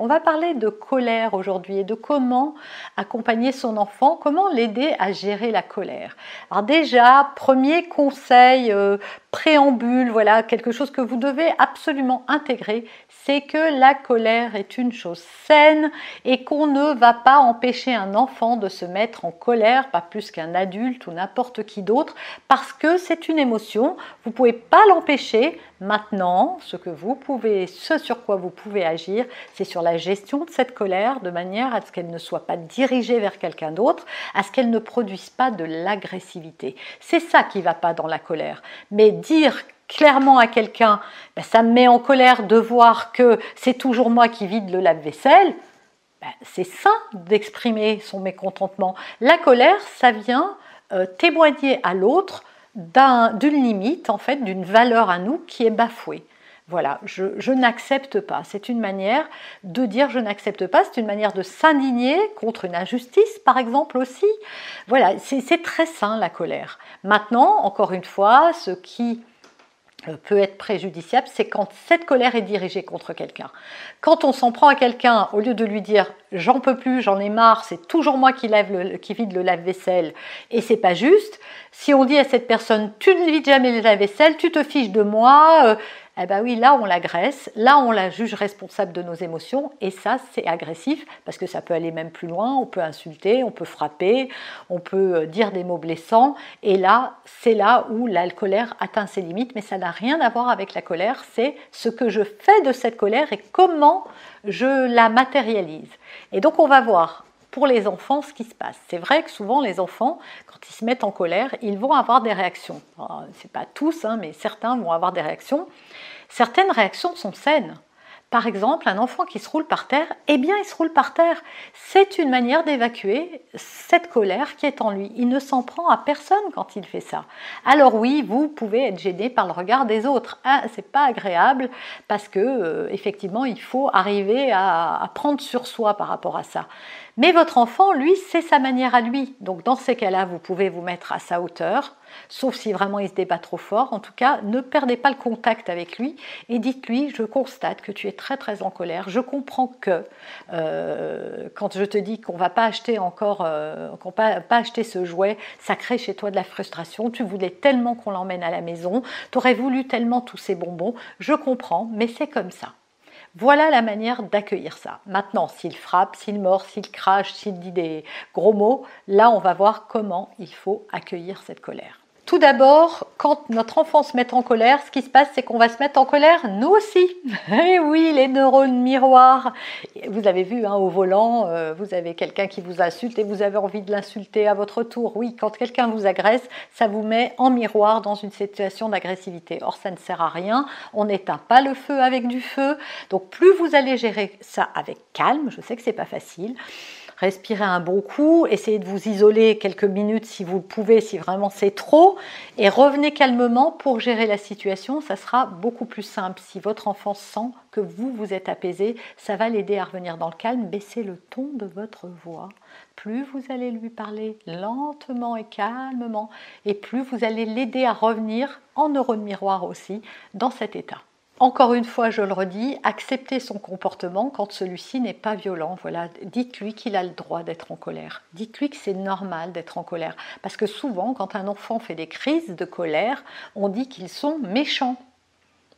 On va parler de colère aujourd'hui et de comment accompagner son enfant, comment l'aider à gérer la colère. Alors déjà, premier conseil, euh, préambule, voilà, quelque chose que vous devez absolument intégrer, c'est que la colère est une chose saine et qu'on ne va pas empêcher un enfant de se mettre en colère, pas plus qu'un adulte ou n'importe qui d'autre, parce que c'est une émotion. Vous pouvez pas l'empêcher. Maintenant, ce que vous pouvez, ce sur quoi vous pouvez agir, c'est sur la gestion de cette colère de manière à ce qu'elle ne soit pas dirigée vers quelqu'un d'autre, à ce qu'elle ne produise pas de l'agressivité. C'est ça qui va pas dans la colère. Mais dire clairement à quelqu'un, ben, ça me met en colère de voir que c'est toujours moi qui vide le lave-vaisselle, ben, c'est sain d'exprimer son mécontentement. La colère, ça vient euh, témoigner à l'autre d'une limite, en fait, d'une valeur à nous qui est bafouée. Voilà, je, n'accepte pas. C'est une manière de dire je n'accepte pas, c'est une manière de s'indigner contre une injustice, par exemple aussi. Voilà, c'est très sain la colère. Maintenant, encore une fois, ce qui euh, peut être préjudiciable, c'est quand cette colère est dirigée contre quelqu'un. Quand on s'en prend à quelqu'un, au lieu de lui dire j'en peux plus, j'en ai marre, c'est toujours moi qui, lève qui vide le lave-vaisselle et c'est pas juste, si on dit à cette personne tu ne vides jamais le lave-vaisselle, tu te fiches de moi, euh, eh bien oui, là on l'agresse, là on la juge responsable de nos émotions, et ça c'est agressif, parce que ça peut aller même plus loin, on peut insulter, on peut frapper, on peut euh, dire des mots blessants, et là c'est là où la colère atteint ses limites, mais ça n'a rien à voir avec la colère, c'est ce que je fais de cette colère et comment je la matérialise. Et donc on va voir pour les enfants ce qui se passe. C'est vrai que souvent les enfants, quand ils se mettent en colère, ils vont avoir des réactions. C'est pas tous, hein, mais certains vont avoir des réactions. Certaines réactions sont saines. Par exemple, un enfant qui se roule par terre, eh bien, il se roule par terre. C'est une manière d'évacuer cette colère qui est en lui. Il ne s'en prend à personne quand il fait ça. Alors oui, vous pouvez être gêné par le regard des autres. Ah, c'est pas agréable parce que euh, effectivement, il faut arriver à prendre sur soi par rapport à ça. Mais votre enfant, lui, c'est sa manière à lui. Donc dans ces cas-là, vous pouvez vous mettre à sa hauteur, sauf si vraiment il se débat trop fort. En tout cas, ne perdez pas le contact avec lui et dites-lui, je constate que tu es très très en colère. Je comprends que euh, quand je te dis qu'on va pas acheter encore, euh, qu'on va pas acheter ce jouet, ça crée chez toi de la frustration. Tu voulais tellement qu'on l'emmène à la maison, tu aurais voulu tellement tous ces bonbons. Je comprends, mais c'est comme ça. Voilà la manière d'accueillir ça. Maintenant, s'il frappe, s'il mord, s'il crache, s'il dit des gros mots, là, on va voir comment il faut accueillir cette colère. Tout d'abord, quand notre enfant se met en colère, ce qui se passe, c'est qu'on va se mettre en colère, nous aussi. Eh oui, les neurones miroirs. Vous avez vu, hein, au volant, euh, vous avez quelqu'un qui vous insulte et vous avez envie de l'insulter à votre tour. Oui, quand quelqu'un vous agresse, ça vous met en miroir dans une situation d'agressivité. Or, ça ne sert à rien. On n'éteint pas le feu avec du feu. Donc, plus vous allez gérer ça avec calme, je sais que c'est pas facile respirez un bon coup, essayez de vous isoler quelques minutes si vous pouvez, si vraiment c'est trop, et revenez calmement pour gérer la situation. Ça sera beaucoup plus simple. Si votre enfant sent que vous vous êtes apaisé, ça va l'aider à revenir dans le calme. Baissez le ton de votre voix. Plus vous allez lui parler lentement et calmement, et plus vous allez l'aider à revenir en neurones miroir aussi dans cet état. Encore une fois, je le redis, acceptez son comportement quand celui-ci n'est pas violent. Voilà, dites-lui qu'il a le droit d'être en colère. Dites-lui que c'est normal d'être en colère. Parce que souvent, quand un enfant fait des crises de colère, on dit qu'ils sont méchants.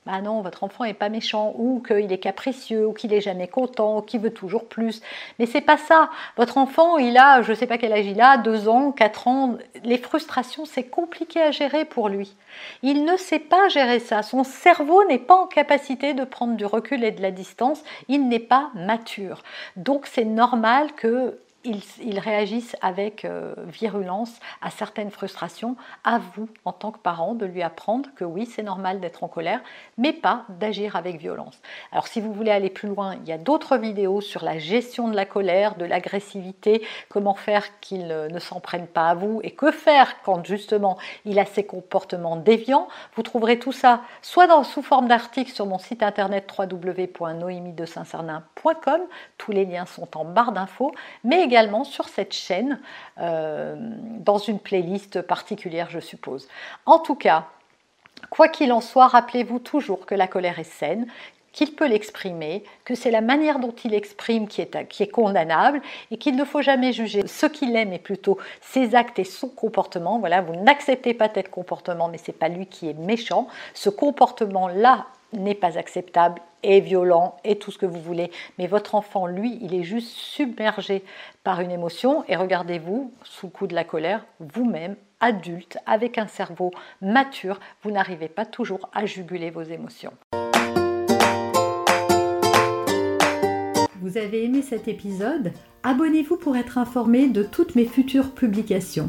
Bah non, votre enfant n'est pas méchant, ou qu'il est capricieux, ou qu'il est jamais content, ou qu'il veut toujours plus. Mais c'est pas ça. Votre enfant, il a, je ne sais pas quel âge il a, deux ans, quatre ans. Les frustrations, c'est compliqué à gérer pour lui. Il ne sait pas gérer ça. Son cerveau n'est pas en capacité de prendre du recul et de la distance. Il n'est pas mature. Donc c'est normal que ils, réagissent avec euh, virulence à certaines frustrations. À vous, en tant que parent, de lui apprendre que oui, c'est normal d'être en colère, mais pas d'agir avec violence. Alors si vous voulez aller plus loin, il y a d'autres vidéos sur la gestion de la colère, de l'agressivité, comment faire qu'il ne s'en prenne pas à vous et que faire quand justement il a ces comportements déviants. Vous trouverez tout ça soit sous forme d'article sur mon site internet www.noémie-de-saint-cernin.com, tous les liens sont en barre d'infos, mais sur cette chaîne, euh, dans une playlist particulière, je suppose. En tout cas, quoi qu'il en soit, rappelez-vous toujours que la colère est saine, qu'il peut l'exprimer, que c'est la manière dont il exprime qui est, qui est condamnable et qu'il ne faut jamais juger ce qu'il aime, mais plutôt ses actes et son comportement. Voilà, vous n'acceptez pas tel comportement, mais c'est pas lui qui est méchant. Ce comportement-là n'est pas acceptable, est violent, et tout ce que vous voulez. Mais votre enfant, lui, il est juste submergé par une émotion. Et regardez-vous, sous coup de la colère, vous-même, adulte, avec un cerveau mature, vous n'arrivez pas toujours à juguler vos émotions. Vous avez aimé cet épisode? Abonnez-vous pour être informé de toutes mes futures publications.